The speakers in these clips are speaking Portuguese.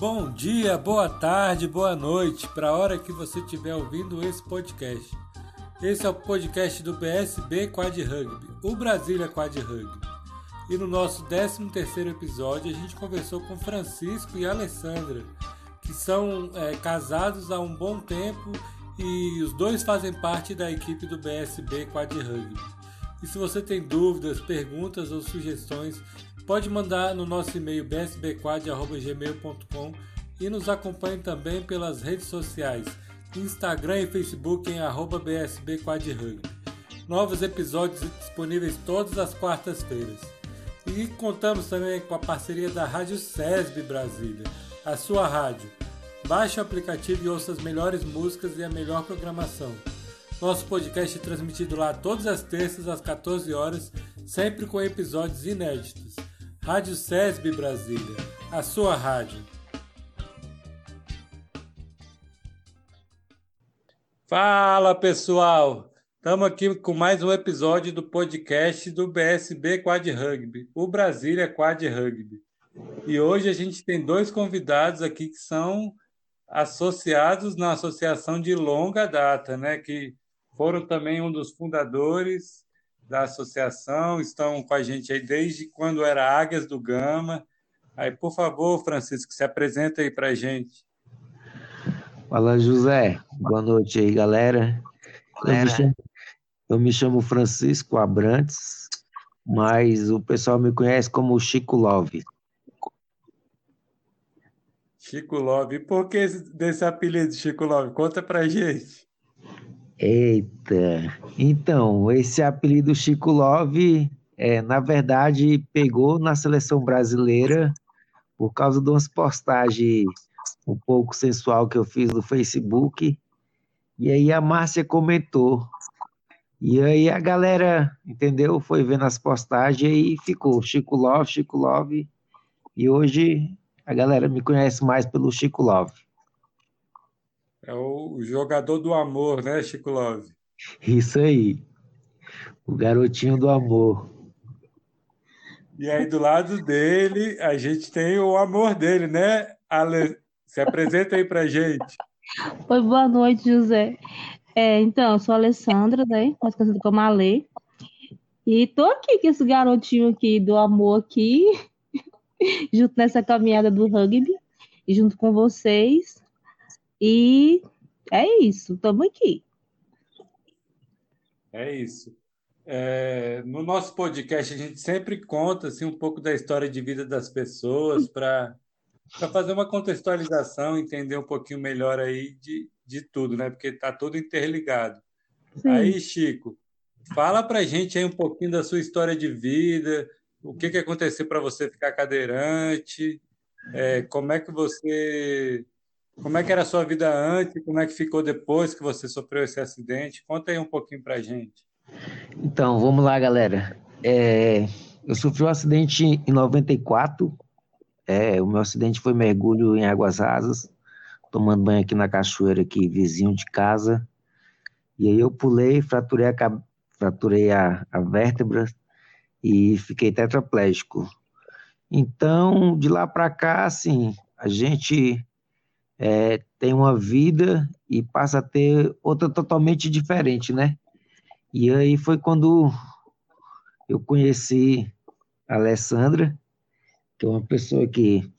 Bom dia, boa tarde, boa noite, para a hora que você estiver ouvindo esse podcast. Esse é o podcast do BSB Quad Rugby, o Brasília Quad Rugby. E no nosso 13º episódio a gente conversou com Francisco e Alessandra, que são é, casados há um bom tempo e os dois fazem parte da equipe do BSB Quad Rugby. E se você tem dúvidas, perguntas ou sugestões, pode mandar no nosso e-mail bsbquad.gmail.com e nos acompanhe também pelas redes sociais Instagram e Facebook em arroba. Novos episódios disponíveis todas as quartas-feiras. E contamos também com a parceria da Rádio SESB Brasília, a sua rádio. Baixe o aplicativo e ouça as melhores músicas e a melhor programação. Nosso podcast é transmitido lá todas as terças às 14 horas, sempre com episódios inéditos. Rádio SESB Brasília, a sua rádio. Fala pessoal, estamos aqui com mais um episódio do podcast do BSB Quad Rugby, o Brasília Quad Rugby. E hoje a gente tem dois convidados aqui que são associados na associação de longa data, né? Que foram também um dos fundadores da associação, estão com a gente aí desde quando era Águias do Gama. Aí, por favor, Francisco, se apresenta aí para a gente. Fala, José. Boa noite aí, galera. Eu me, chamo, eu me chamo Francisco Abrantes, mas o pessoal me conhece como Chico Love. Chico Love. E por que desse apelido, Chico Love? Conta pra gente. Eita, então, esse apelido Chico Love, é, na verdade, pegou na seleção brasileira por causa de umas postagens um pouco sensual que eu fiz no Facebook. E aí a Márcia comentou. E aí a galera, entendeu? Foi vendo as postagens e ficou Chico Love, Chico Love. E hoje a galera me conhece mais pelo Chico Love. É o jogador do amor, né, Chico Love? Isso aí. O garotinho do amor. E aí, do lado dele, a gente tem o amor dele, né, Ale? Se apresenta aí pra gente. Oi, boa noite, José. É, então, eu sou a Alessandra, né? Mais conhecida como Ale. E tô aqui com esse garotinho aqui do amor aqui, junto nessa caminhada do rugby, e junto com vocês. E é isso, estamos aqui. É isso. É, no nosso podcast, a gente sempre conta assim, um pouco da história de vida das pessoas para fazer uma contextualização, entender um pouquinho melhor aí de, de tudo, né? Porque está tudo interligado. Sim. Aí, Chico, fala para gente aí um pouquinho da sua história de vida, o que, que aconteceu para você ficar cadeirante, é, como é que você, como é que era a sua vida antes, como é que ficou depois que você sofreu esse acidente? Conta aí um pouquinho para gente. Então, vamos lá, galera. É, eu sofri um acidente em 94, é, o meu acidente foi mergulho em águas rasas, tomando banho aqui na cachoeira, aqui, vizinho de casa. E aí eu pulei, fraturei a, fraturei a, a vértebra e fiquei tetraplégico. Então, de lá para cá, assim, a gente é, tem uma vida e passa a ter outra totalmente diferente, né? E aí foi quando eu conheci a Alessandra, que é uma pessoa que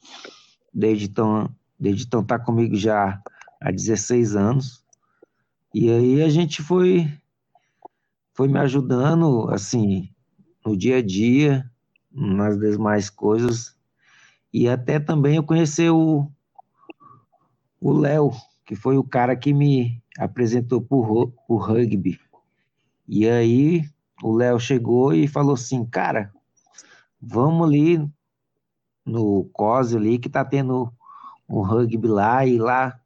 desde então, desde então tá comigo já há 16 anos. E aí a gente foi foi me ajudando assim no dia a dia, nas demais coisas. E até também eu conheci o o Léo, que foi o cara que me apresentou por o rugby. E aí o Léo chegou e falou assim, cara, vamos ali no COSE ali, que tá tendo um rugby lá, e lá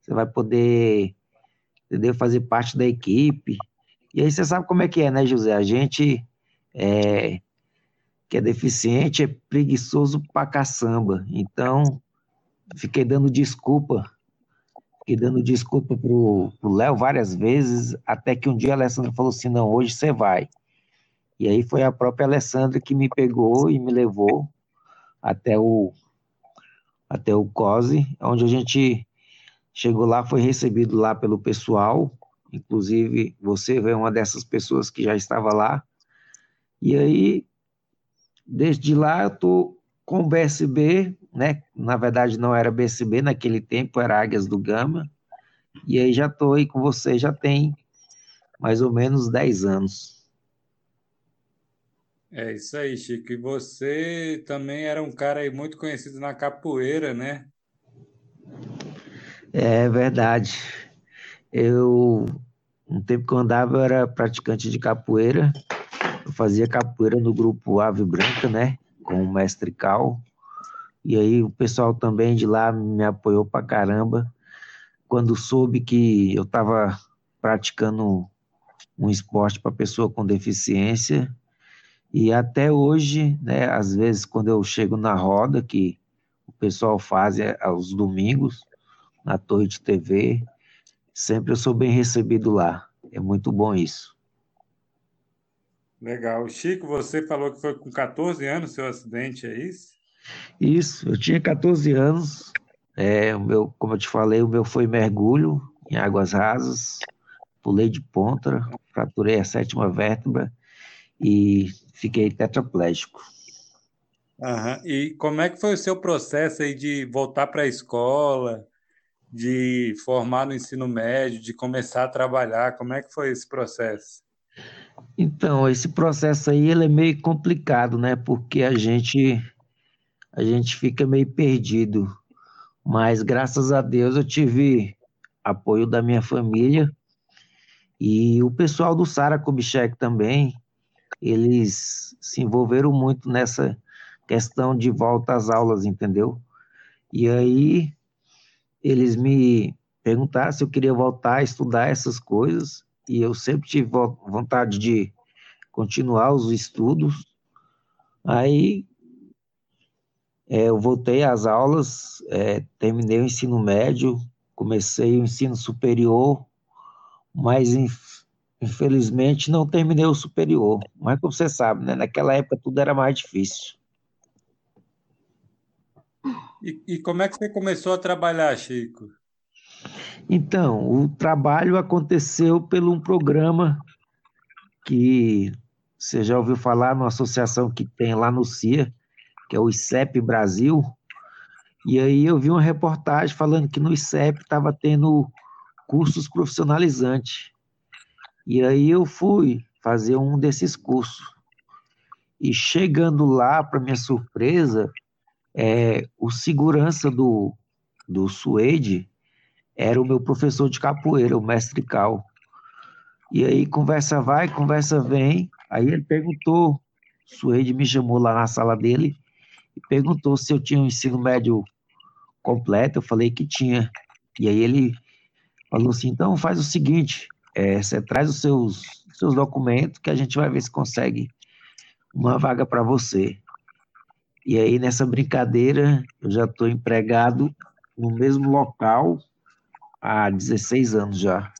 você vai poder, entendeu, fazer parte da equipe. E aí você sabe como é que é, né, José? A gente é, que é deficiente é preguiçoso pra caçamba. Então, fiquei dando desculpa, fiquei dando desculpa pro Léo várias vezes, até que um dia a Alessandra falou assim, não, hoje você vai. E aí foi a própria Alessandra que me pegou e me levou até o, até o COSE, onde a gente chegou lá, foi recebido lá pelo pessoal, inclusive você é uma dessas pessoas que já estava lá, e aí, desde lá eu tô com o BSB, né, na verdade não era BSB naquele tempo, era Águias do Gama, e aí já tô aí com você, já tem mais ou menos 10 anos. É isso aí, Chico. E você também era um cara aí muito conhecido na capoeira, né? É verdade. Eu, um tempo que eu andava, eu era praticante de capoeira. Eu fazia capoeira no grupo Ave Branca, né? Com o mestre Cal. E aí o pessoal também de lá me apoiou pra caramba. Quando soube que eu estava praticando um esporte para pessoa com deficiência, e até hoje, né, às vezes quando eu chego na roda, que o pessoal faz é, aos domingos, na Torre de TV, sempre eu sou bem recebido lá. É muito bom isso. Legal. Chico, você falou que foi com 14 anos seu acidente, é isso? Isso, eu tinha 14 anos. É, o meu, como eu te falei, o meu foi mergulho em águas rasas, pulei de ponta, fraturei a sétima vértebra e fiquei tetraplégico. Uhum. E como é que foi o seu processo aí de voltar para a escola, de formar no ensino médio, de começar a trabalhar? Como é que foi esse processo? Então, esse processo aí ele é meio complicado, né? Porque a gente a gente fica meio perdido. Mas graças a Deus eu tive apoio da minha família e o pessoal do Sara Kubitschek também, eles se envolveram muito nessa questão de volta às aulas, entendeu? E aí eles me perguntaram se eu queria voltar a estudar essas coisas, e eu sempre tive vontade de continuar os estudos. Aí é, eu voltei às aulas, é, terminei o ensino médio, comecei o ensino superior, mas Infelizmente, não terminei o superior. Mas como você sabe, né? naquela época tudo era mais difícil. E, e como é que você começou a trabalhar, Chico? Então, o trabalho aconteceu pelo um programa que você já ouviu falar numa associação que tem lá no CIA, que é o ICEP Brasil. E aí eu vi uma reportagem falando que no ICEP estava tendo cursos profissionalizantes. E aí eu fui fazer um desses cursos. E chegando lá, para minha surpresa, é, o segurança do, do Suede era o meu professor de capoeira, o mestre Cal. E aí conversa vai, conversa vem. Aí ele perguntou, Suede me chamou lá na sala dele perguntou se eu tinha um ensino médio completo. Eu falei que tinha. E aí ele falou assim: então faz o seguinte, é, você traz os seus, seus documentos que a gente vai ver se consegue uma vaga para você. E aí, nessa brincadeira, eu já estou empregado no mesmo local há 16 anos já.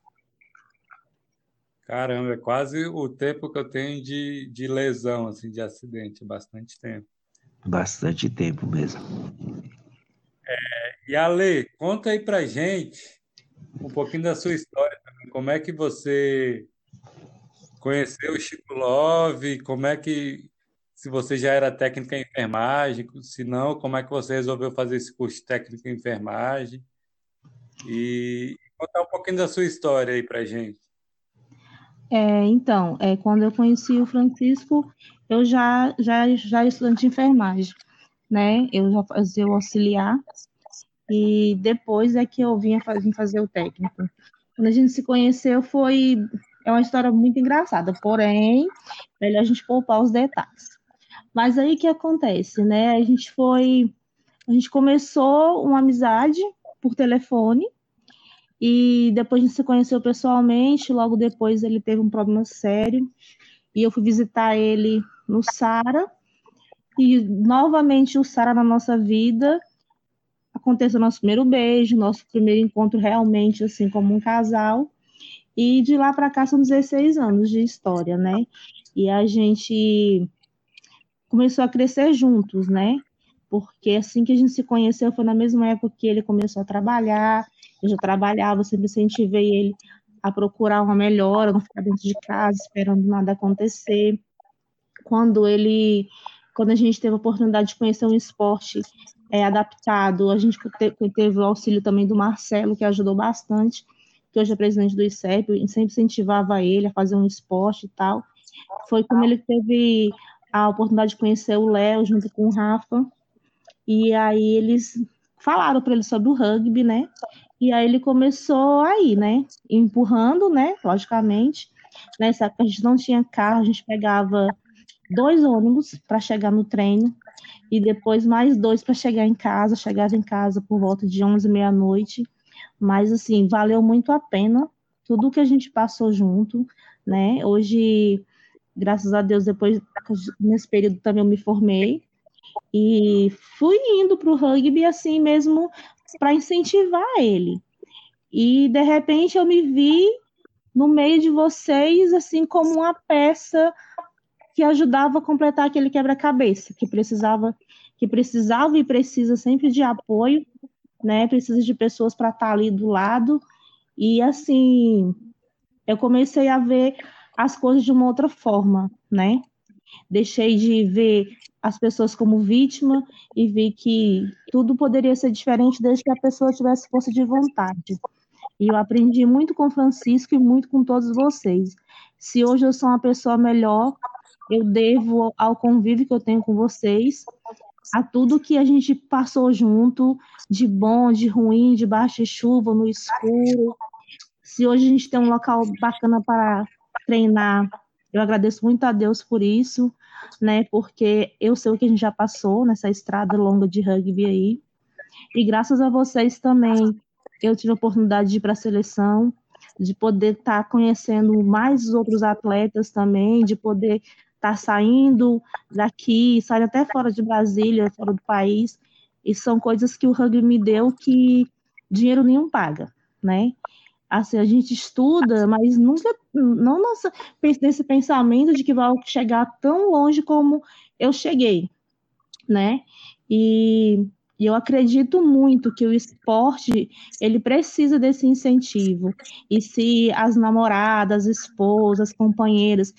Caramba, é quase o tempo que eu tenho de, de lesão, assim, de acidente, bastante tempo. Bastante tempo mesmo. É, e Ale, conta aí pra gente um pouquinho da sua história também. Como é que você conheceu o Chico Love? Como é que, se você já era técnica em enfermagem, se não, como é que você resolveu fazer esse curso de técnica em enfermagem? E contar um pouquinho da sua história aí para gente. É, então, é, quando eu conheci o Francisco, eu já, já, já estudante de enfermagem, né? Eu já fazia o auxiliar e depois é que eu vinha fazer, fazer o técnico. Quando a gente se conheceu foi é uma história muito engraçada, porém, melhor a gente poupar os detalhes. Mas aí que acontece, né? A gente foi a gente começou uma amizade por telefone e depois a gente se conheceu pessoalmente, logo depois ele teve um problema sério e eu fui visitar ele no Sara e novamente o Sara na nossa vida aconteceu nosso primeiro beijo, nosso primeiro encontro realmente assim como um casal. E de lá para cá são 16 anos de história, né? E a gente começou a crescer juntos, né? porque assim que a gente se conheceu foi na mesma época que ele começou a trabalhar, eu já trabalhava, sempre incentivei ele a procurar uma melhora, não ficar dentro de casa esperando nada acontecer. Quando ele, quando a gente teve a oportunidade de conhecer um esporte é, adaptado, a gente teve o auxílio também do Marcelo, que ajudou bastante, que hoje é presidente do ICEP, sempre incentivava ele a fazer um esporte e tal. Foi como ele teve a oportunidade de conhecer o Léo junto com o Rafa, e aí eles falaram para ele sobre o rugby, né? E aí ele começou aí, né? Empurrando, né? Logicamente. Nessa época a gente não tinha carro, a gente pegava dois ônibus para chegar no treino e depois mais dois para chegar em casa. Chegava em casa por volta de 11, meia-noite. Mas, assim, valeu muito a pena tudo que a gente passou junto, né? Hoje, graças a Deus, depois, nesse período também eu me formei e fui indo para o rugby assim mesmo para incentivar ele. E de repente eu me vi no meio de vocês assim como uma peça que ajudava a completar aquele quebra-cabeça, que precisava que precisava e precisa sempre de apoio, né? Precisa de pessoas para estar tá ali do lado. E assim, eu comecei a ver as coisas de uma outra forma, né? Deixei de ver as pessoas como vítima e vi que tudo poderia ser diferente desde que a pessoa tivesse força de vontade. E eu aprendi muito com Francisco e muito com todos vocês. Se hoje eu sou uma pessoa melhor, eu devo ao convívio que eu tenho com vocês, a tudo que a gente passou junto, de bom, de ruim, de baixa chuva, no escuro. Se hoje a gente tem um local bacana para treinar, eu agradeço muito a Deus por isso, né? Porque eu sei o que a gente já passou nessa estrada longa de rugby aí. E graças a vocês também, eu tive a oportunidade de ir para a seleção, de poder estar tá conhecendo mais outros atletas também, de poder estar tá saindo daqui, sair até fora de Brasília, fora do país. E são coisas que o rugby me deu que dinheiro nenhum paga, né? Assim, a gente estuda, mas nunca, não nossa, nesse pensamento de que vai chegar tão longe como eu cheguei, né? E, e eu acredito muito que o esporte, ele precisa desse incentivo. E se as namoradas, esposas, companheiras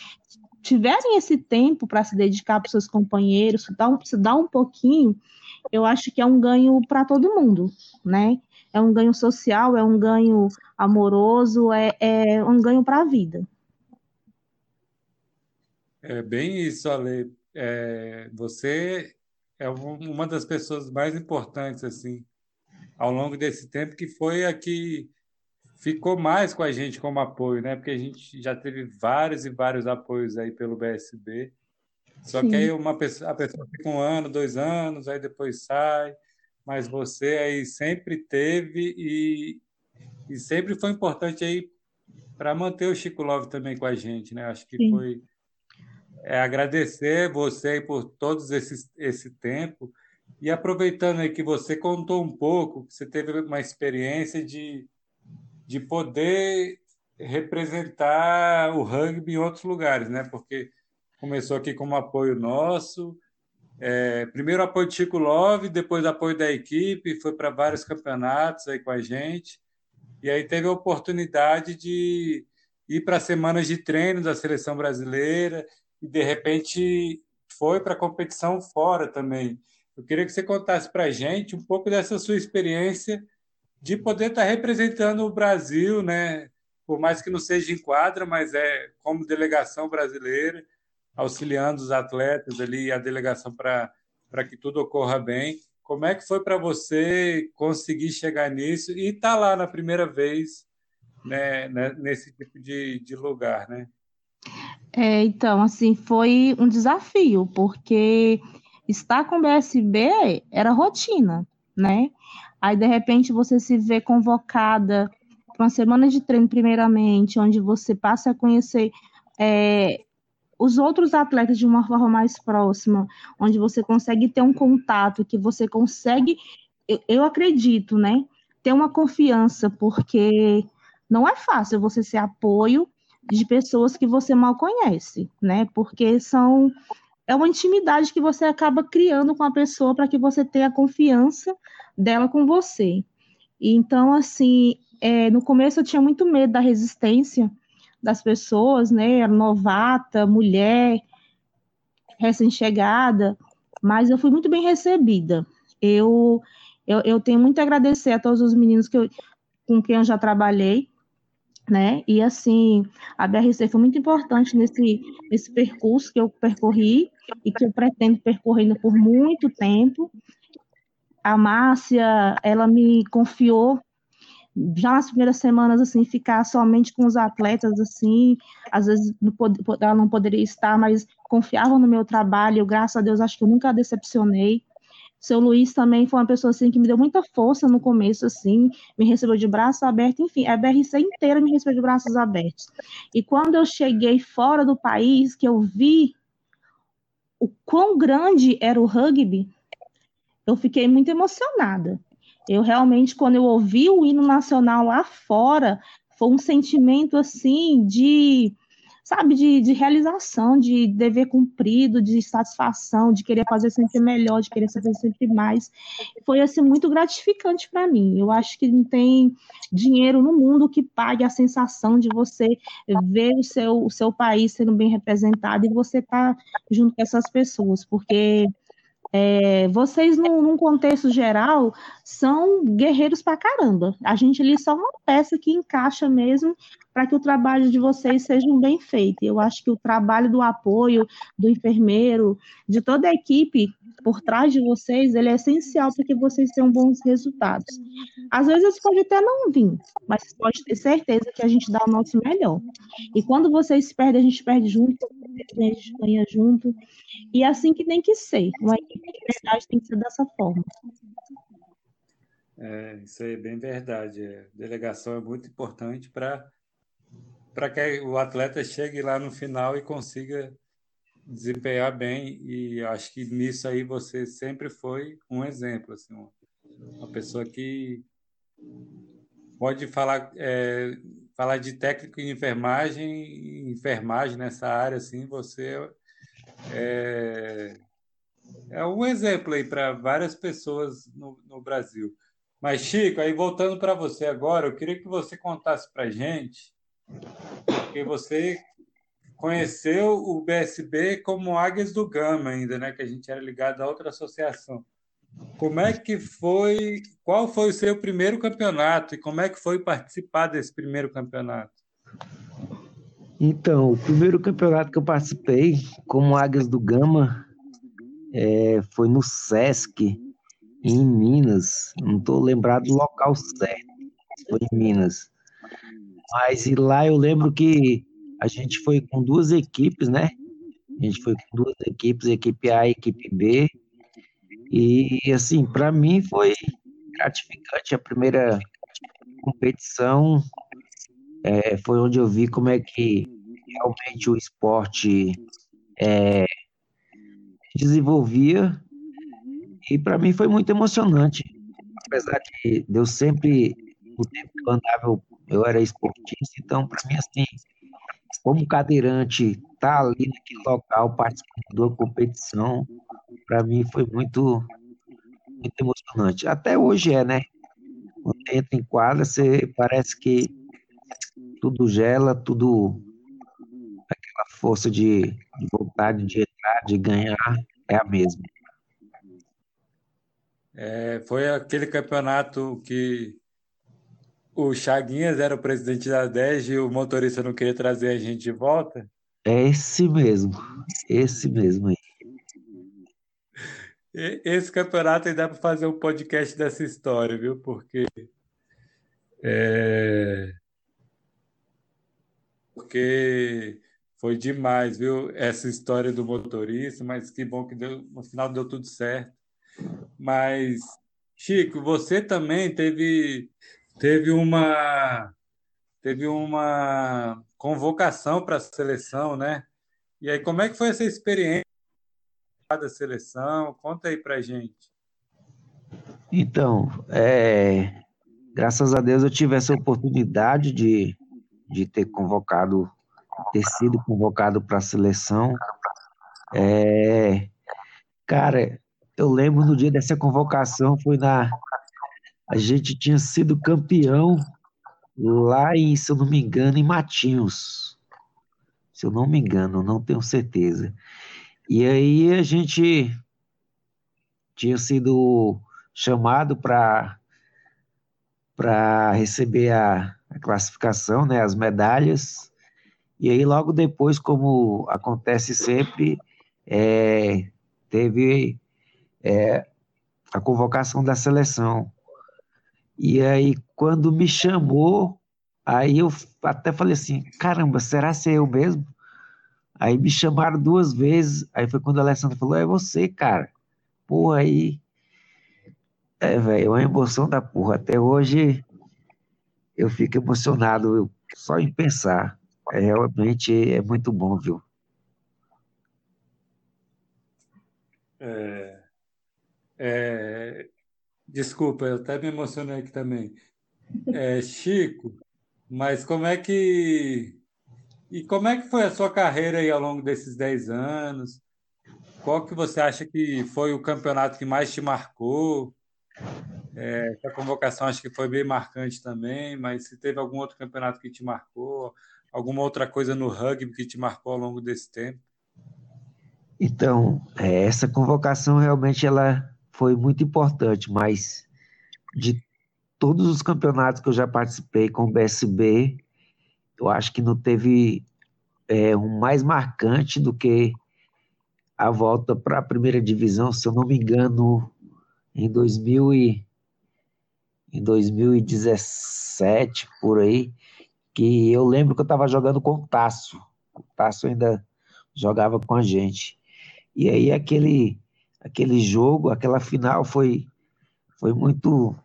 tiverem esse tempo para se dedicar para seus companheiros, se dar, um, se dar um pouquinho, eu acho que é um ganho para todo mundo, né? é um ganho social, é um ganho amoroso, é, é um ganho para a vida. É bem isso, Ale. É, você é uma das pessoas mais importantes assim ao longo desse tempo que foi a que ficou mais com a gente como apoio, né? Porque a gente já teve vários e vários apoios aí pelo BSB. Só Sim. que aí uma pessoa, a pessoa fica um ano, dois anos, aí depois sai mas você aí sempre teve e, e sempre foi importante aí para manter o Chico Love também com a gente, né? Acho que Sim. foi é, agradecer você aí por todos esses esse tempo e aproveitando aí que você contou um pouco, que você teve uma experiência de, de poder representar o rugby em outros lugares, né? Porque começou aqui como apoio nosso, é, primeiro apoio de Chico Love, depois apoio da equipe, foi para vários campeonatos aí com a gente. E aí teve a oportunidade de ir para semanas de treino da seleção brasileira e de repente foi para competição fora também. Eu queria que você contasse para a gente um pouco dessa sua experiência de poder estar tá representando o Brasil, né? Por mais que não seja em quadra, mas é como delegação brasileira auxiliando os atletas ali, a delegação para que tudo ocorra bem. Como é que foi para você conseguir chegar nisso e estar tá lá na primeira vez né, né, nesse tipo de, de lugar, né? É, então, assim, foi um desafio, porque estar com o BSB era rotina, né? Aí, de repente, você se vê convocada para uma semana de treino, primeiramente, onde você passa a conhecer é, os outros atletas de uma forma mais próxima, onde você consegue ter um contato, que você consegue, eu, eu acredito, né, ter uma confiança, porque não é fácil você ser apoio de pessoas que você mal conhece, né? Porque são é uma intimidade que você acaba criando com a pessoa para que você tenha confiança dela com você. Então, assim, é, no começo eu tinha muito medo da resistência das pessoas, né? Era novata, mulher, recém-chegada, mas eu fui muito bem recebida. Eu, eu, eu tenho muito a agradecer a todos os meninos que eu, com quem eu já trabalhei, né? E assim, a BRC foi muito importante nesse, nesse percurso que eu percorri e que eu pretendo percorrendo por muito tempo. A Márcia, ela me confiou já nas primeiras semanas, assim, ficar somente com os atletas, assim, às vezes ela não poderia estar, mas confiava no meu trabalho, graças a Deus, acho que eu nunca decepcionei. Seu Luiz também foi uma pessoa assim que me deu muita força no começo, assim, me recebeu de braços abertos, enfim, a BRC inteira me recebeu de braços abertos. E quando eu cheguei fora do país, que eu vi o quão grande era o rugby, eu fiquei muito emocionada. Eu realmente, quando eu ouvi o hino nacional lá fora, foi um sentimento assim de sabe, de, de realização, de dever cumprido, de satisfação, de querer fazer sempre melhor, de querer fazer sempre mais. Foi, assim, muito gratificante para mim. Eu acho que não tem dinheiro no mundo que pague a sensação de você ver o seu, o seu país sendo bem representado e você estar tá junto com essas pessoas, porque é, vocês, num, num, contexto geral, são guerreiros pra caramba. A gente ali é só uma peça que encaixa mesmo para que o trabalho de vocês seja bem feito. Eu acho que o trabalho do apoio do enfermeiro, de toda a equipe por trás de vocês, ele é essencial para que vocês tenham bons resultados. Às vezes pode até não vir, mas pode ter certeza que a gente dá o nosso melhor. E quando vocês perdem, a gente perde junto, a gente ganha junto. E é assim que tem que ser. Uma equipe de verdade tem que ser dessa forma. É, isso é bem verdade. A delegação é muito importante para para que o atleta chegue lá no final e consiga desempenhar bem. E acho que nisso aí você sempre foi um exemplo assim uma pessoa que pode falar é, falar de técnico em enfermagem enfermagem nessa área assim você é, é um exemplo aí para várias pessoas no, no Brasil. Mas Chico aí voltando para você agora eu queria que você contasse para gente porque você conheceu o BSB como Águias do Gama ainda, né? Que a gente era ligado a outra associação. Como é que foi? Qual foi o seu primeiro campeonato e como é que foi participar desse primeiro campeonato? Então, o primeiro campeonato que eu participei como Águias do Gama é, foi no Sesc, em Minas. Não estou lembrado do local certo. Foi em Minas. Mas e lá eu lembro que a gente foi com duas equipes, né? A gente foi com duas equipes, equipe A e equipe B. E, assim, para mim foi gratificante. A primeira competição é, foi onde eu vi como é que realmente o esporte é, desenvolvia. E para mim foi muito emocionante. Apesar de eu sempre, no tempo que eu andava, eu, eu era esportista, então para mim, assim, como cadeirante, estar tá ali naquele local participando da competição, para mim foi muito, muito emocionante. Até hoje é, né? Quando entra em quadra, você parece que tudo gela, tudo aquela força de, de vontade de entrar, de ganhar, é a mesma. É, foi aquele campeonato que o Chaguinhas era o presidente da DEG e o motorista não queria trazer a gente de volta? É esse mesmo, esse mesmo aí. Esse campeonato aí dá para fazer um podcast dessa história, viu? Porque é... porque foi demais, viu? Essa história do motorista, mas que bom que deu, no final deu tudo certo. Mas Chico, você também teve teve uma teve uma convocação para a seleção, né? E aí, como é que foi essa experiência da seleção? Conta aí para gente. Então, é, graças a Deus eu tive essa oportunidade de, de ter convocado, ter sido convocado para a seleção. É, cara, eu lembro no dia dessa convocação, foi na. A gente tinha sido campeão lá em, se eu não me engano, em Matinhos. Se eu não me engano, não tenho certeza. E aí a gente tinha sido chamado para para receber a, a, classificação, né, as medalhas. E aí logo depois, como acontece sempre, é, teve é, a convocação da seleção. E aí quando me chamou, aí eu até falei assim, caramba, será ser eu mesmo? Aí me chamaram duas vezes, aí foi quando a Alessandra falou, é você, cara. Porra, aí é, velho, é uma emoção da porra. Até hoje eu fico emocionado só em pensar. É, realmente é muito bom, viu? É, é, desculpa, eu até me emocionei aqui também. É, Chico, mas como é que. E como é que foi a sua carreira aí ao longo desses 10 anos? Qual que você acha que foi o campeonato que mais te marcou? É, a convocação acho que foi bem marcante também, mas se teve algum outro campeonato que te marcou, alguma outra coisa no rugby que te marcou ao longo desse tempo? Então, é, essa convocação realmente ela foi muito importante, mas de todos os campeonatos que eu já participei com o BSB, eu acho que não teve é, um mais marcante do que a volta para a primeira divisão, se eu não me engano, em 2000 e, em 2017, por aí, que eu lembro que eu estava jogando com o Tasso. O Tasso ainda jogava com a gente. E aí aquele, aquele jogo, aquela final foi, foi muito,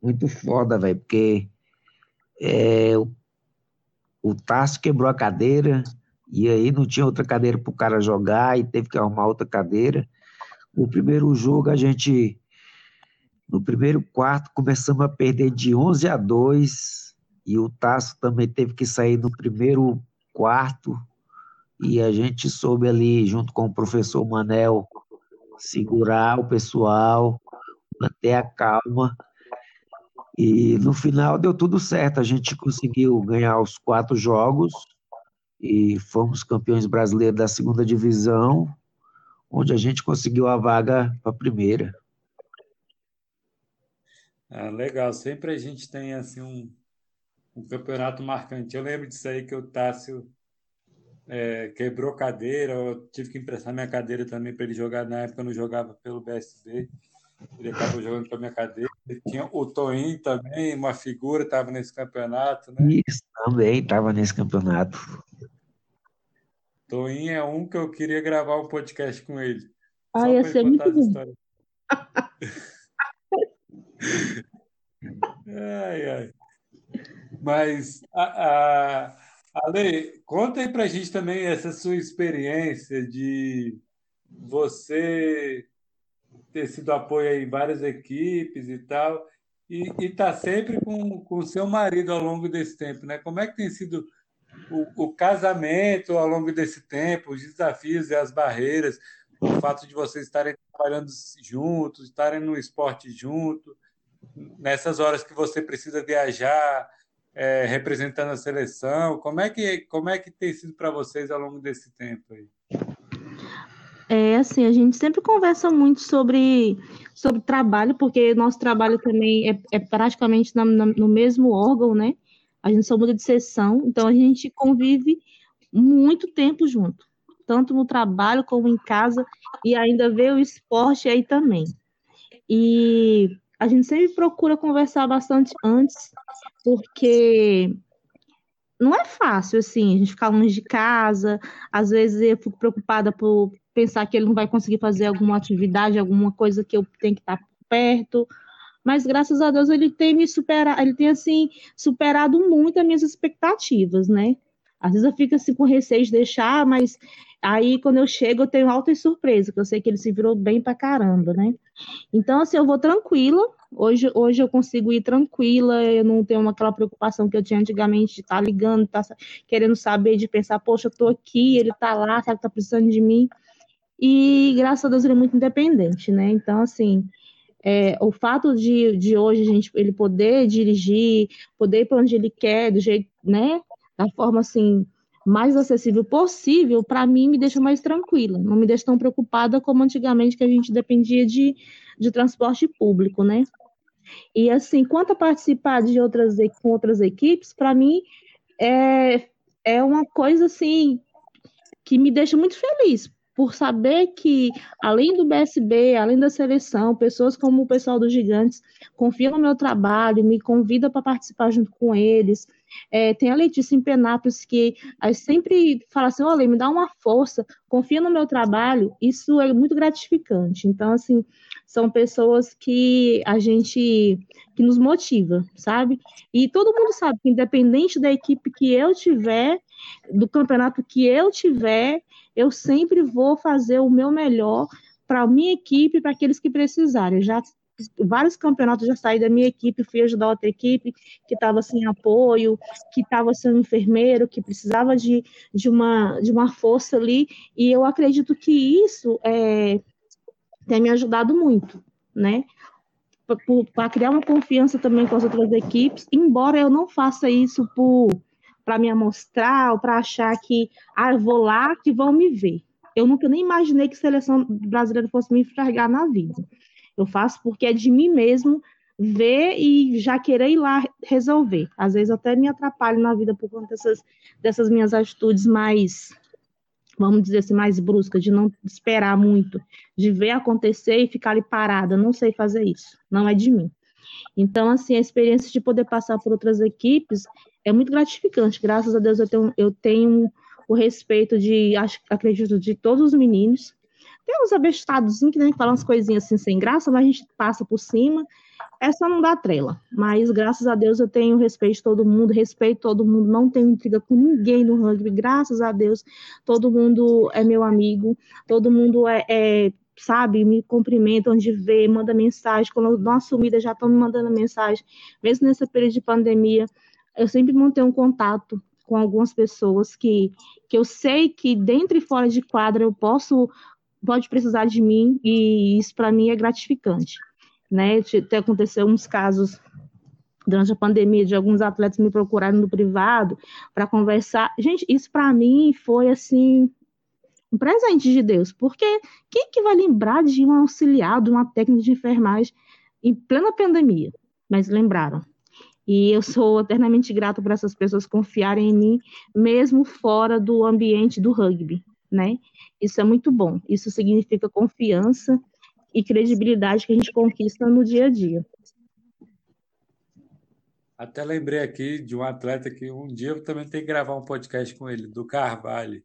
muito foda, velho, porque é, o, o Tasso quebrou a cadeira, e aí não tinha outra cadeira para o cara jogar, e teve que arrumar outra cadeira. O primeiro jogo a gente, no primeiro quarto, começamos a perder de 11 a 2 e o Tasso também teve que sair no primeiro quarto e a gente soube ali, junto com o professor Manel, segurar o pessoal, manter a calma. E no final deu tudo certo, a gente conseguiu ganhar os quatro jogos e fomos campeões brasileiros da segunda divisão onde a gente conseguiu a vaga para a primeira. Ah, legal, sempre a gente tem assim um, um campeonato marcante. Eu lembro disso aí que o Tássio é, quebrou cadeira, eu tive que emprestar minha cadeira também para ele jogar. Na época eu não jogava pelo BSB, ele acabou jogando com a minha cadeira. Ele tinha o Toim também, uma figura, estava nesse campeonato, né? Isso, também estava nesse campeonato. Toim é um que eu queria gravar um podcast com ele. Ah, ia ser muito bom. ai, ai. Mas, a, a, Ale, conta aí pra gente também essa sua experiência de você ter sido apoio em várias equipes e tal, e estar tá sempre com o seu marido ao longo desse tempo, né? Como é que tem sido o, o, casamento ao longo desse tempo, os desafios e as barreiras, o fato de vocês estarem trabalhando juntos, estarem no esporte junto, nessas horas que você precisa viajar, é, representando a seleção, como é que como é que tem sido para vocês ao longo desse tempo aí? É assim, a gente sempre conversa muito sobre, sobre trabalho, porque nosso trabalho também é, é praticamente na, na, no mesmo órgão, né? A gente só muda de sessão, então a gente convive muito tempo junto, tanto no trabalho como em casa, e ainda vê o esporte aí também. E a gente sempre procura conversar bastante antes, porque não é fácil, assim, a gente ficar longe de casa, às vezes eu fico preocupada por pensar que ele não vai conseguir fazer alguma atividade, alguma coisa que eu tenho que estar perto, mas graças a Deus ele tem me superado, ele tem assim superado muito as minhas expectativas, né? Às vezes eu fico assim com receio de deixar, mas aí quando eu chego eu tenho alta surpresa, que eu sei que ele se virou bem pra caramba, né? Então assim, eu vou tranquila. Hoje, hoje eu consigo ir tranquila, eu não tenho aquela preocupação que eu tinha antigamente de estar tá ligando, tá querendo saber, de pensar, poxa, eu tô aqui, ele tá lá, será que tá precisando de mim? e graças a Deus ele é muito independente, né? Então, assim, é, o fato de, de hoje a gente, ele poder dirigir, poder ir para onde ele quer, do jeito, né? Da forma assim mais acessível possível, para mim me deixa mais tranquila, não me deixa tão preocupada como antigamente que a gente dependia de, de transporte público, né? E assim, quanto a participar de outras com outras equipes, para mim é, é uma coisa assim que me deixa muito feliz, por saber que, além do BSB, além da seleção, pessoas como o pessoal dos Gigantes confiam no meu trabalho, me convidam para participar junto com eles. É, tem a Letícia em Penápolis que sempre fala assim: olha, me dá uma força, confia no meu trabalho. Isso é muito gratificante. Então, assim, são pessoas que a gente que nos motiva, sabe? E todo mundo sabe que independente da equipe que eu tiver, do campeonato que eu tiver, eu sempre vou fazer o meu melhor para a minha equipe, para aqueles que precisarem. Já vários campeonatos já saí da minha equipe, fui ajudar outra equipe que estava sem apoio, que estava sem enfermeiro, que precisava de, de, uma, de uma força ali, e eu acredito que isso é, tem me ajudado muito, né? Para criar uma confiança também com as outras equipes, embora eu não faça isso para me amostrar ou para achar que, ah, eu vou lá que vão me ver. Eu nunca nem imaginei que a seleção brasileira fosse me enxergar na vida. Eu faço porque é de mim mesmo ver e já querer ir lá resolver. Às vezes até me atrapalho na vida por conta dessas, dessas minhas atitudes mais, vamos dizer assim, mais bruscas, de não esperar muito, de ver acontecer e ficar ali parada. Não sei fazer isso, não é de mim. Então, assim, a experiência de poder passar por outras equipes é muito gratificante. Graças a Deus eu tenho, eu tenho o respeito de, acho, acredito, de todos os meninos. Tem uns abestados que nem falam umas coisinhas assim sem graça, mas a gente passa por cima. É só não dar trela. Mas graças a Deus eu tenho respeito de todo mundo, respeito todo mundo, não tenho intriga com ninguém no rugby. Graças a Deus, todo mundo é meu amigo, todo mundo é, é sabe, me cumprimentam de ver, manda mensagem. Quando eu dou uma sumida, já estão me mandando mensagem. Mesmo nesse período de pandemia, eu sempre mantenho um contato com algumas pessoas que, que eu sei que dentro e fora de quadra eu posso pode precisar de mim e isso para mim é gratificante, né? Até aconteceu uns casos durante a pandemia de alguns atletas me procurarem no privado para conversar. Gente, isso para mim foi assim um presente de Deus, porque quem que vai lembrar de um auxiliar, de uma técnica de enfermagem em plena pandemia? Mas lembraram. E eu sou eternamente grata por essas pessoas confiarem em mim, mesmo fora do ambiente do rugby, né? Isso é muito bom. Isso significa confiança e credibilidade que a gente conquista no dia a dia. Até lembrei aqui de um atleta que um dia eu também tenho que gravar um podcast com ele, do Carvalho.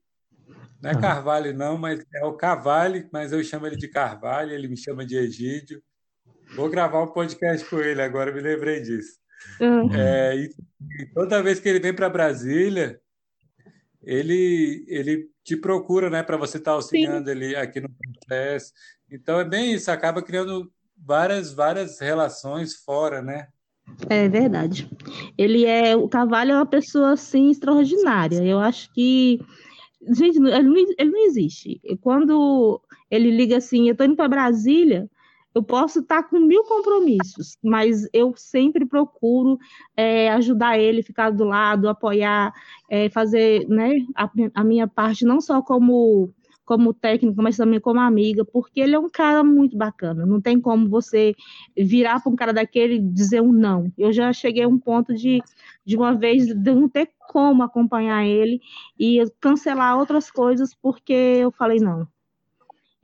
Não é ah. Carvalho, não, mas é o Cavalli, mas eu chamo ele de Carvalho, ele me chama de Egídio. Vou gravar um podcast com ele, agora me lembrei disso. Uhum. É, e, e, toda vez que ele vem para Brasília, ele, ele te procura né, para você estar tá auxiliando Sim. ele aqui no processo. Então é bem isso, acaba criando várias, várias relações fora, né? É verdade. Ele é o Cavalho é uma pessoa assim extraordinária. Eu acho que gente, ele não, ele não existe. Quando ele liga assim, eu estou indo para Brasília, eu posso estar com mil compromissos, mas eu sempre procuro é, ajudar ele, ficar do lado, apoiar, é, fazer né, a, a, minha parte, não só como, como técnico, mas também como amiga, porque ele é um cara muito bacana. Não tem como você virar para um cara daquele e dizer um não. Eu já cheguei a um ponto de, de uma vez, de não ter como acompanhar ele e cancelar outras coisas, porque eu falei, não,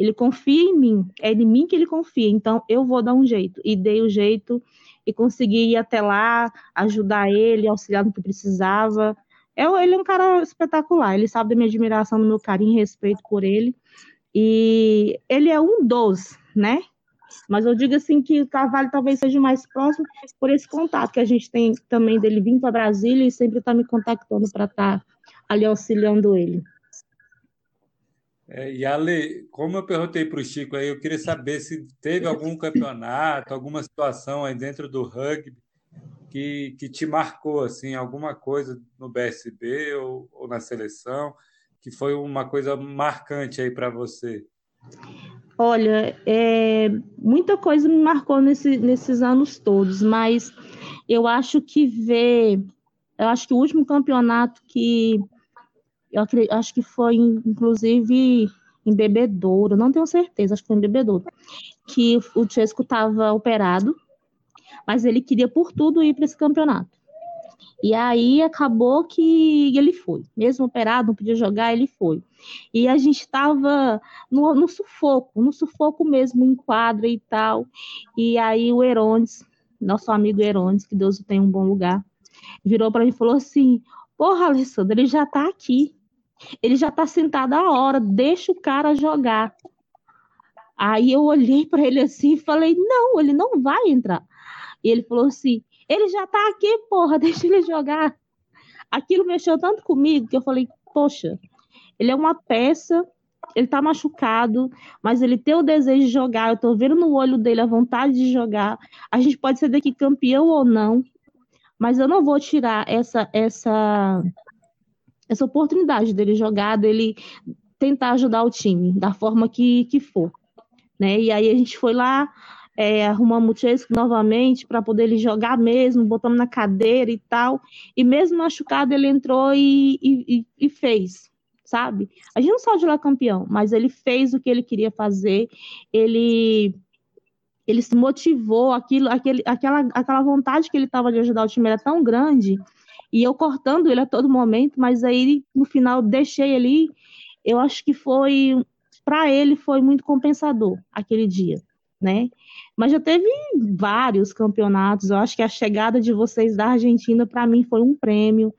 ele confia em mim, é em mim que ele confia, então eu vou dar um jeito. E dei o jeito e consegui ir até lá, ajudar ele, auxiliar no que precisava. Eu, ele é um cara espetacular, ele sabe da minha admiração, do meu carinho e respeito por ele. E ele é um dos, né? Mas eu digo assim que o Carvalho talvez seja mais próximo por esse contato que a gente tem também dele vindo para Brasília e sempre está me contactando para estar tá ali auxiliando ele. É, e Ale, como eu perguntei para o Chico aí, eu queria saber se teve algum campeonato, alguma situação aí dentro do rugby que, que te marcou, assim, alguma coisa no BSB ou, ou na seleção, que foi uma coisa marcante aí para você. Olha, é, muita coisa me marcou nesse, nesses anos todos, mas eu acho que ver, eu acho que o último campeonato que eu acho que foi inclusive em Bebedouro, não tenho certeza, acho que foi em Bebedouro, que o Chesco estava operado, mas ele queria por tudo ir para esse campeonato. E aí acabou que ele foi. Mesmo operado, não podia jogar, ele foi. E a gente estava no, no, sufoco, no sufoco mesmo, em quadra e tal. E aí o Herones, nosso amigo Herones, que Deus o tenha um bom lugar, virou para mim e falou assim: Porra, Alessandro, ele já está aqui. Ele já está sentado a hora, deixa o cara jogar. Aí eu olhei para ele assim e falei: Não, ele não vai entrar. E ele falou assim: ele já tá aqui, porra, deixa ele jogar. Aquilo mexeu tanto comigo que eu falei, poxa, ele é uma peça, ele tá machucado, mas ele tem o desejo de jogar. Eu tô vendo no olho dele a vontade de jogar. A gente pode ser daqui campeão ou não, mas eu não vou tirar essa essa essa oportunidade dele jogar, dele tentar ajudar o time da forma que, que for. Né? E aí a gente foi lá, é, arrumamos o Chesco novamente para poder ele jogar mesmo, botamos na cadeira e tal. E mesmo machucado, ele entrou e, e, e fez, sabe? A gente não saiu de lá campeão, mas ele fez o que ele queria fazer, ele ele se motivou, aquilo, aquele, aquela, aquela vontade que ele estava de ajudar o time era tão grande, e eu cortando ele a todo momento, mas aí no final deixei ele, eu acho que foi, para ele foi muito compensador aquele dia, né? Mas já teve vários campeonatos. Eu acho que a chegada de vocês da Argentina, para mim, foi um prêmio.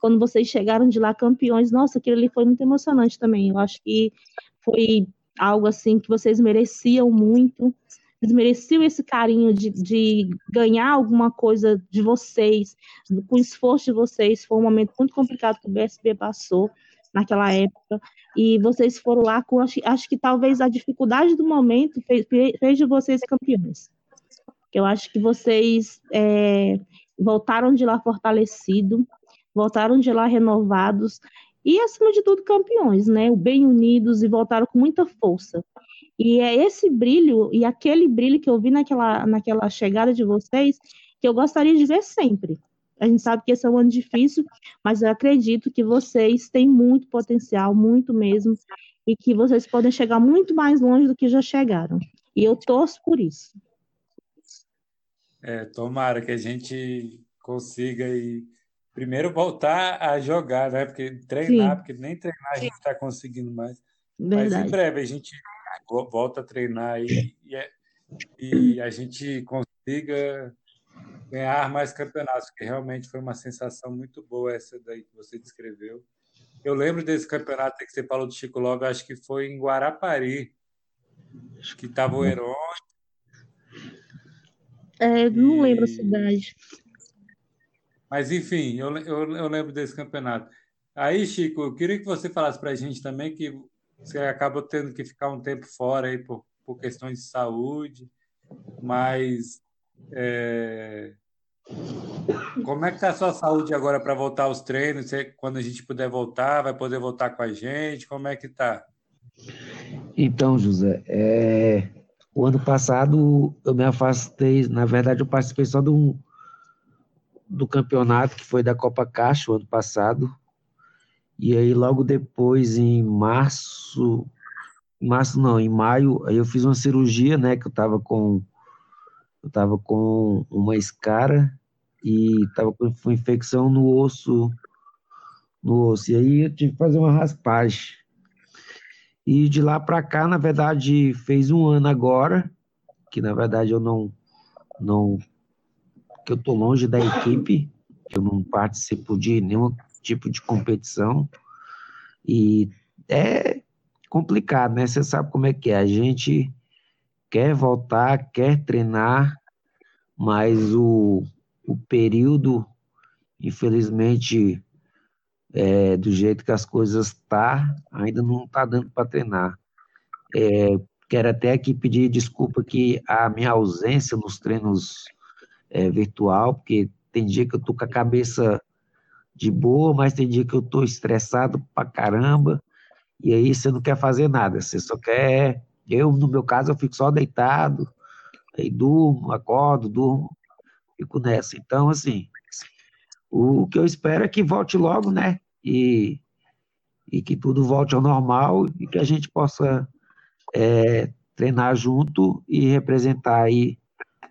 Quando vocês chegaram de lá campeões, nossa, aquilo ali foi muito emocionante também. Eu acho que foi algo assim que vocês mereciam muito. Eles mereciam esse carinho de, de ganhar alguma coisa de vocês, com o esforço de vocês. Foi um momento muito complicado que o BSB passou naquela época, e vocês foram lá com, acho, acho que talvez a dificuldade do momento fez, fez de vocês campeões. Eu acho que vocês é, voltaram de lá fortalecidos, voltaram de lá renovados, e acima de tudo campeões, né? Bem unidos e voltaram com muita força. E é esse brilho e aquele brilho que eu vi naquela, naquela chegada de vocês que eu gostaria de ver sempre. A gente sabe que esse é um ano difícil, mas eu acredito que vocês têm muito potencial, muito mesmo, e que vocês podem chegar muito mais longe do que já chegaram. E eu torço por isso. É, tomara que a gente consiga e primeiro voltar a jogar, né? Porque treinar, Sim. porque nem treinar a gente está conseguindo mais. Verdade. Mas em breve a gente volta a treinar e, e, é, e a gente consiga ganhar mais campeonatos, que realmente foi uma sensação muito boa essa daí que você descreveu. Eu lembro desse campeonato que você falou do Chico Logo, acho que foi em Guarapari, acho que estava o Heron. É, não e... lembro a cidade. Mas, enfim, eu, eu, eu lembro desse campeonato. Aí, Chico, eu queria que você falasse para a gente também que você acabou tendo que ficar um tempo fora aí por, por questões de saúde, mas é, como é que está a sua saúde agora para voltar aos treinos? Você, quando a gente puder voltar, vai poder voltar com a gente? Como é que está? Então, José, é... o ano passado eu me afastei, na verdade eu participei só do, do campeonato que foi da Copa Caixa o ano passado, e aí logo depois, em março, março não, em maio, aí eu fiz uma cirurgia, né, que eu estava com eu estava com uma escara e estava com infecção no osso, no osso. E aí eu tive que fazer uma raspagem. E de lá para cá, na verdade, fez um ano agora, que na verdade eu não, não, que eu tô longe da equipe, eu não participo de nenhum tipo de competição e é complicado, né? Você sabe como é que é. A gente quer voltar, quer treinar, mas o, o período, infelizmente, é, do jeito que as coisas tá, ainda não está dando para treinar. É, quero até aqui pedir desculpa que a minha ausência nos treinos é, virtual, porque tem dia que eu tô com a cabeça de boa, mas tem dia que eu tô estressado pra caramba, e aí você não quer fazer nada, você só quer. Eu, no meu caso, eu fico só deitado, aí durmo, acordo, durmo, fico nessa. Então, assim, o que eu espero é que volte logo, né? E, e que tudo volte ao normal e que a gente possa é, treinar junto e representar aí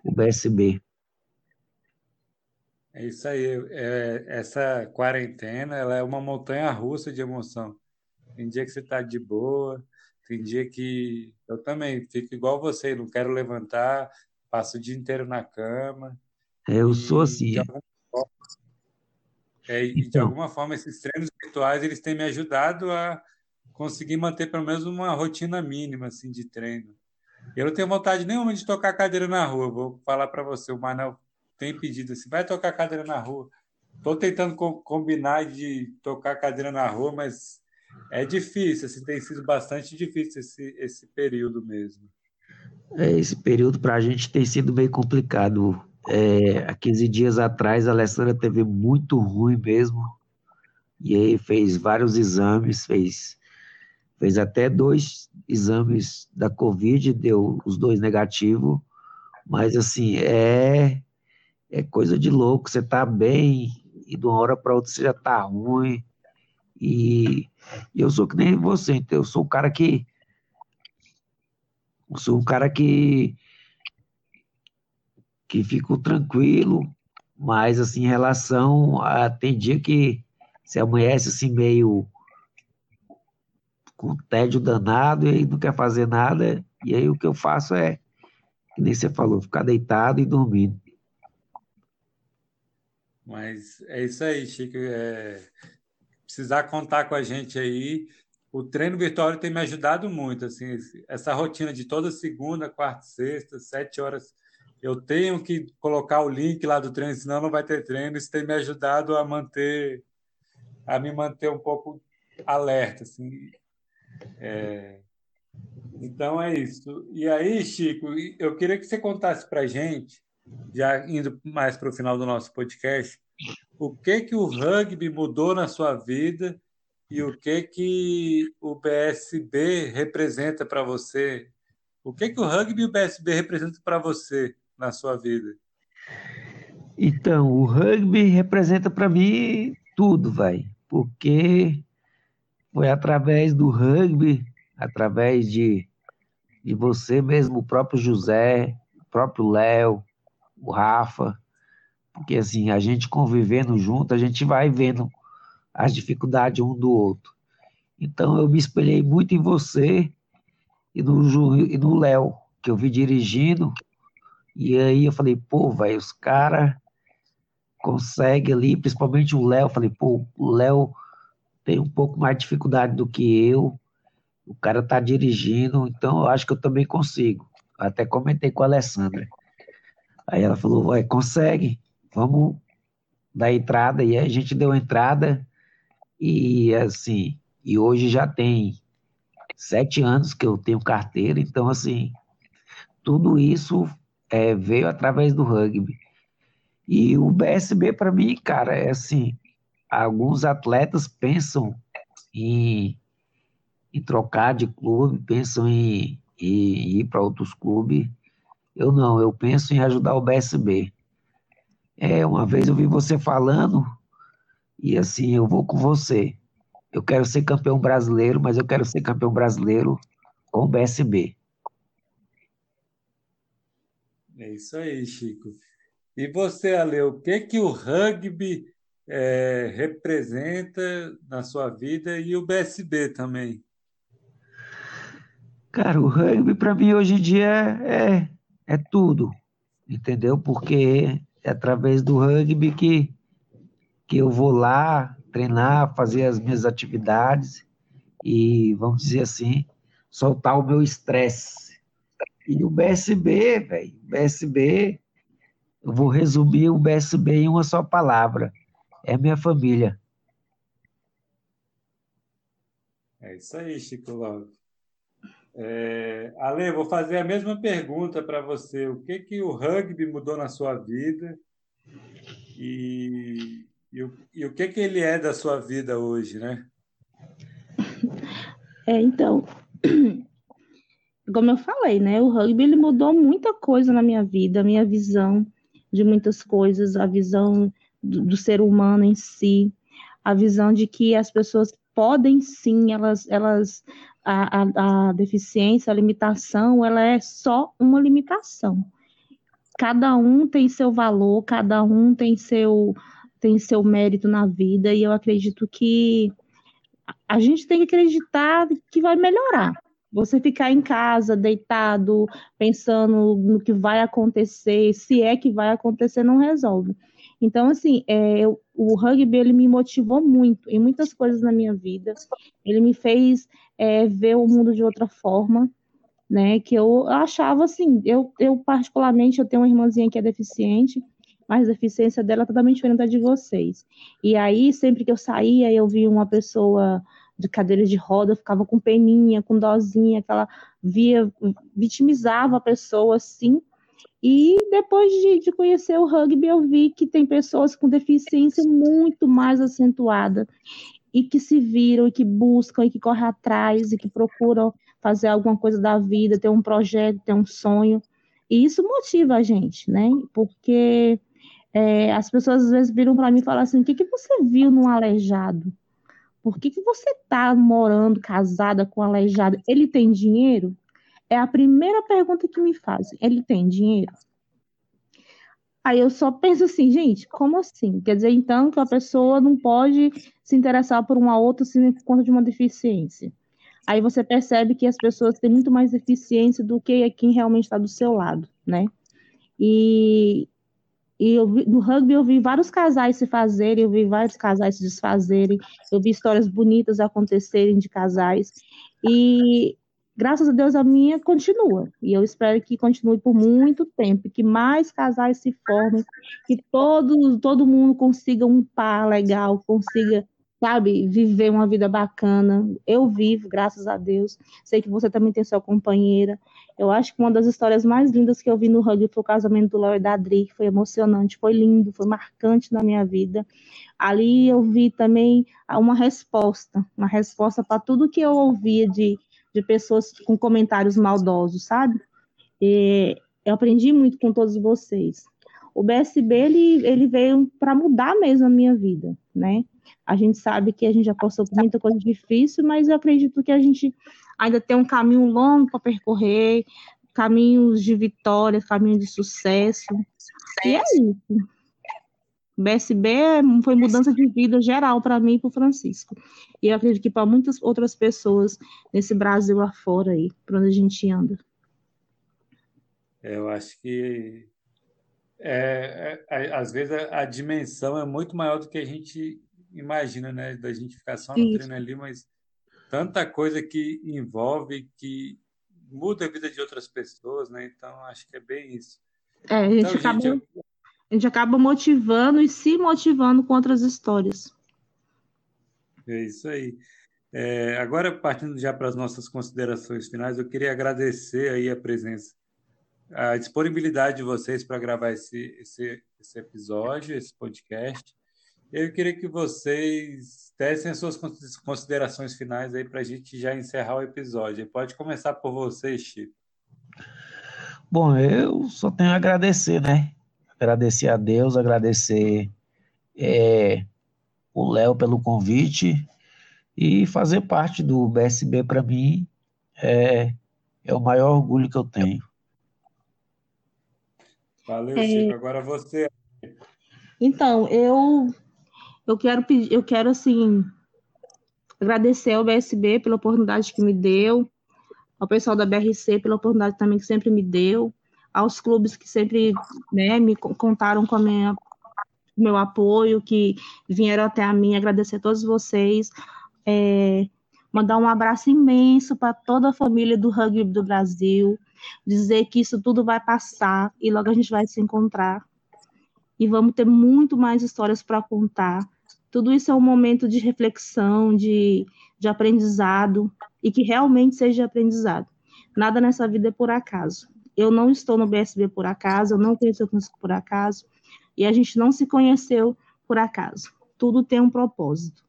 o BSB. É isso aí. É, essa quarentena ela é uma montanha russa de emoção. Tem dia que você está de boa, tem dia que eu também fico igual você, não quero levantar, passo o dia inteiro na cama. Eu sou assim. De alguma, forma, é, então. de alguma forma, esses treinos virtuais eles têm me ajudado a conseguir manter pelo menos uma rotina mínima assim de treino. Eu não tenho vontade nenhuma de tocar cadeira na rua. Vou falar para você, o Manel tem pedido assim, vai tocar cadeira na rua. Estou tentando co combinar de tocar cadeira na rua, mas é difícil, assim, tem sido bastante difícil esse, esse período mesmo. É, esse período para a gente tem sido bem complicado. É, há 15 dias atrás, a Alessandra teve muito ruim mesmo. E aí fez vários exames, fez, fez até dois exames da Covid, deu os dois negativos. Mas, assim, é, é coisa de louco. Você tá bem e de uma hora para outra você já tá ruim. E eu sou que nem você, então eu sou um cara que. Eu sou um cara que. que fico tranquilo, mas assim, em relação a. Tem dia que você amanhece assim meio. com tédio danado e não quer fazer nada, e aí o que eu faço é, que nem você falou, ficar deitado e dormindo. Mas é isso aí, Chico. É precisar contar com a gente aí. O treino virtual tem me ajudado muito, assim, essa rotina de toda segunda, quarta, sexta, sete horas. Eu tenho que colocar o link lá do treino, senão não vai ter treino. Isso tem me ajudado a manter, a me manter um pouco alerta, assim. É... Então é isso. E aí, Chico, eu queria que você contasse para gente, já indo mais para o final do nosso podcast, o que que o rugby mudou na sua vida e o que que o BSB representa para você? O que que o rugby e o BSB representam para você na sua vida? Então, o rugby representa para mim tudo, vai, porque foi através do rugby, através de, de você mesmo, o próprio José, o próprio Léo, o Rafa, porque assim, a gente convivendo junto, a gente vai vendo as dificuldades um do outro. Então eu me espelhei muito em você e no, Léo, que eu vi dirigindo, e aí eu falei, pô, velho, os caras conseguem ali, principalmente o Léo, falei, pô, o Léo tem um pouco mais de dificuldade do que eu, o cara tá dirigindo, então eu acho que eu também consigo. Até comentei com a Alessandra. Aí ela falou, vai, consegue vamos dar entrada, e a gente deu entrada, e assim, e hoje já tem sete anos que eu tenho carteira, então assim, tudo isso é, veio através do rugby. E o BSB para mim, cara, é assim, alguns atletas pensam em, em trocar de clube, pensam em, em ir para outros clubes. Eu não, eu penso em ajudar o BSB. É, uma vez eu vi você falando, e assim, eu vou com você. Eu quero ser campeão brasileiro, mas eu quero ser campeão brasileiro com o BSB. É isso aí, Chico. E você, Ale, o que que o rugby é, representa na sua vida e o BSB também? Cara, o rugby para mim hoje em dia é, é tudo, entendeu? Porque é através do rugby que, que eu vou lá treinar, fazer as minhas atividades e, vamos dizer assim, soltar o meu estresse. E o BSB, velho, BSB, eu vou resumir o BSB em uma só palavra: é minha família. É isso aí, Chico Lopes. É, Ale, vou fazer a mesma pergunta para você. O que que o rugby mudou na sua vida e, e, o, e o que que ele é da sua vida hoje, né? É, então, como eu falei, né? O rugby ele mudou muita coisa na minha vida, a minha visão de muitas coisas, a visão do, do ser humano em si, a visão de que as pessoas podem sim, elas, elas a, a, a deficiência, a limitação, ela é só uma limitação. Cada um tem seu valor, cada um tem seu tem seu mérito na vida e eu acredito que a gente tem que acreditar que vai melhorar. Você ficar em casa, deitado, pensando no que vai acontecer, se é que vai acontecer, não resolve. Então, assim, é, o rugby ele me motivou muito em muitas coisas na minha vida. Ele me fez é, ver o mundo de outra forma, né? Que eu achava assim, eu, eu particularmente eu tenho uma irmãzinha que é deficiente, mas a deficiência dela é totalmente diferente da de vocês. E aí, sempre que eu saía, eu via uma pessoa de cadeira de roda, ficava com peninha, com dozinha, que ela via, vitimizava a pessoa assim. E depois de, de, conhecer o rugby, eu vi que tem pessoas com deficiência muito mais acentuada e que se viram, e que buscam, e que correm atrás, e que procuram fazer alguma coisa da vida, ter um projeto, ter um sonho. E isso motiva a gente, né? Porque é, as pessoas às vezes viram para mim e falam assim: o que, que você viu num aleijado? Por que, que você está morando casada com um aleijado? Ele tem dinheiro? É a primeira pergunta que me fazem. Ele tem dinheiro? Aí eu só penso assim, gente, como assim? Quer dizer, então, que a pessoa não pode se interessar por uma outra sem por conta de uma deficiência. Aí você percebe que as pessoas têm muito mais deficiência do que quem realmente está do seu lado, né? E, e eu vi, no rugby eu vi vários casais se fazerem, eu vi vários casais se desfazerem, eu vi histórias bonitas acontecerem de casais. E graças a Deus a minha continua. E eu espero que continue por muito tempo, que mais casais se formem, que todo, todo mundo consiga um par legal, consiga sabe, viver uma vida bacana. Eu vivo, graças a Deus. Sei que você também tem sua companheira. Eu acho que uma das histórias mais lindas que eu vi no rugby foi o casamento do Léo e da Adri, foi emocionante, foi lindo, foi marcante na minha vida. Ali eu vi também uma resposta, uma resposta para tudo que eu ouvia de, de pessoas com comentários maldosos, sabe? E eu aprendi muito com todos vocês. O BSB ele, ele veio para mudar mesmo a minha vida, né? A gente sabe que a gente já passou por muita coisa difícil, mas eu acredito que a gente ainda tem um caminho longo para percorrer, caminhos de vitória, caminho de sucesso. E é isso. BSB foi mudança de vida geral para mim e para o Francisco. E eu acredito que para muitas outras pessoas nesse Brasil afora aí, para onde a gente anda. É, eu acho que é, é, às vezes a, a, dimensão é muito maior do que a gente imagina, né? Da gente ficar só no Isso. treino ali, mas tanta coisa que envolve, que muda a vida de outras pessoas, né? Então, acho que é bem isso. É, a gente, então, acaba, gente, eu... a gente acaba motivando e se motivando com outras histórias. É isso aí. É, agora, partindo já para as nossas considerações finais, eu queria agradecer aí a presença, a disponibilidade de vocês para gravar esse, esse, esse episódio, esse podcast. Eu queria que vocês dessem as suas considerações finais aí para a gente já encerrar o episódio. Pode começar por você, Chico. Bom, eu só tenho a agradecer, né? Agradecer a Deus, agradecer é, o Léo pelo convite e fazer parte do BSB para mim é, é o maior orgulho que eu tenho. Valeu, é... Chico. Agora você. Então, eu eu quero pedir, eu quero assim agradecer ao BSB pela oportunidade que me deu, ao pessoal da BRC pela oportunidade também que sempre me deu, aos clubes que sempre né, me contaram com a minha meu apoio, que vieram até a mim, agradecer a todos vocês, é, mandar um abraço imenso para toda a família do rugby do Brasil, dizer que isso tudo vai passar e logo a gente vai se encontrar e vamos ter muito mais histórias para contar tudo isso é um momento de reflexão, de, de aprendizado, e que realmente seja aprendizado. Nada nessa vida é por acaso. Eu não estou no BSB por acaso, eu não conheço o Francisco por acaso, e a gente não se conheceu por acaso. Tudo tem um propósito.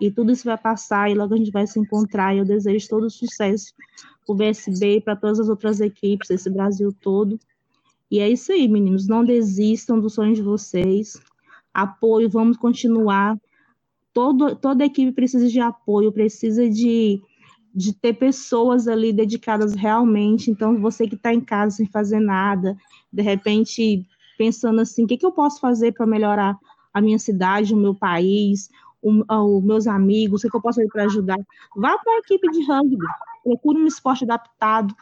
E tudo isso vai passar e logo a gente vai se encontrar. E eu desejo todo sucesso para o BSB e para todas as outras equipes, esse Brasil todo. E é isso aí, meninos. Não desistam dos sonhos de vocês. Apoio, vamos continuar. Todo, toda equipe precisa de apoio, precisa de, de ter pessoas ali dedicadas realmente. Então, você que está em casa sem fazer nada, de repente pensando assim, o que, que eu posso fazer para melhorar a minha cidade, o meu país, os meus amigos, o que, que eu posso fazer para ajudar? Vá para a equipe de rugby, procure um esporte adaptado,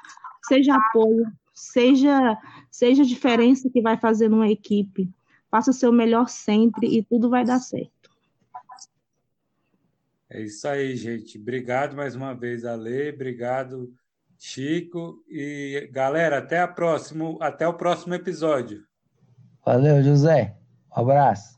seja apoio, seja, seja a diferença que vai fazer numa equipe. Faça o seu melhor sempre e tudo vai dar certo. É isso aí, gente. Obrigado mais uma vez, Ale. Obrigado, Chico. E galera, até a até o próximo episódio. Valeu, José. Um abraço.